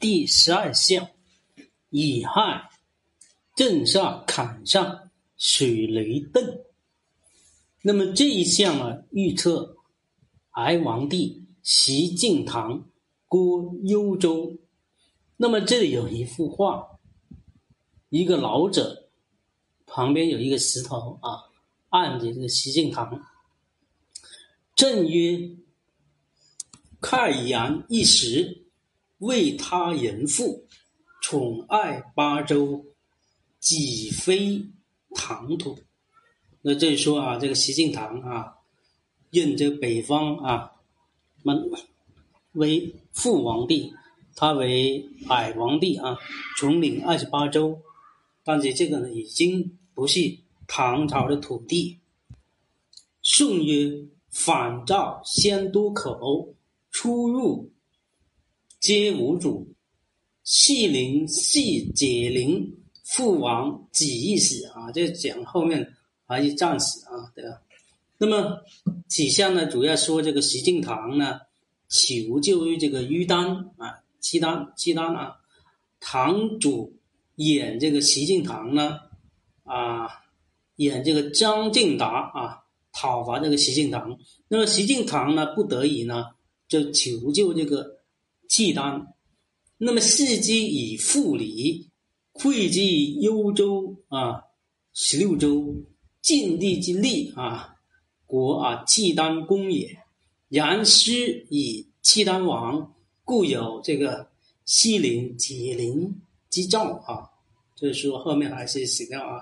第十二项，乙亥，震煞坎上，水雷遁。那么这一项啊，预测哀王帝袭晋唐，过幽州。那么这里有一幅画，一个老者旁边有一个石头啊，按着这个袭晋唐。正曰：“慨然一时，为他人父，宠爱八州，己非唐土。”那这说啊，这个习晋堂啊，任这北方啊，们为父皇帝，他为矮皇帝啊，统领二十八州，但是这个呢，已经不是唐朝的土地。宋曰。反赵先多口，出入皆无主。系灵系解灵，父王几意史啊？这讲后面还是战史啊，对吧？那么几项呢？主要说这个习敬堂呢，求救于这个于丹啊，契丹契丹啊，堂主演这个习敬堂呢，啊，演这个张敬达啊。讨伐这个习敬堂，那么习敬堂呢，不得已呢，就求救这个契丹。那么伺机以复礼，会稽幽州啊，十六州，晋地之利啊，国啊，契丹公也。然师以契丹王，故有这个西陵解陵之兆啊。就是说后面还是史料啊。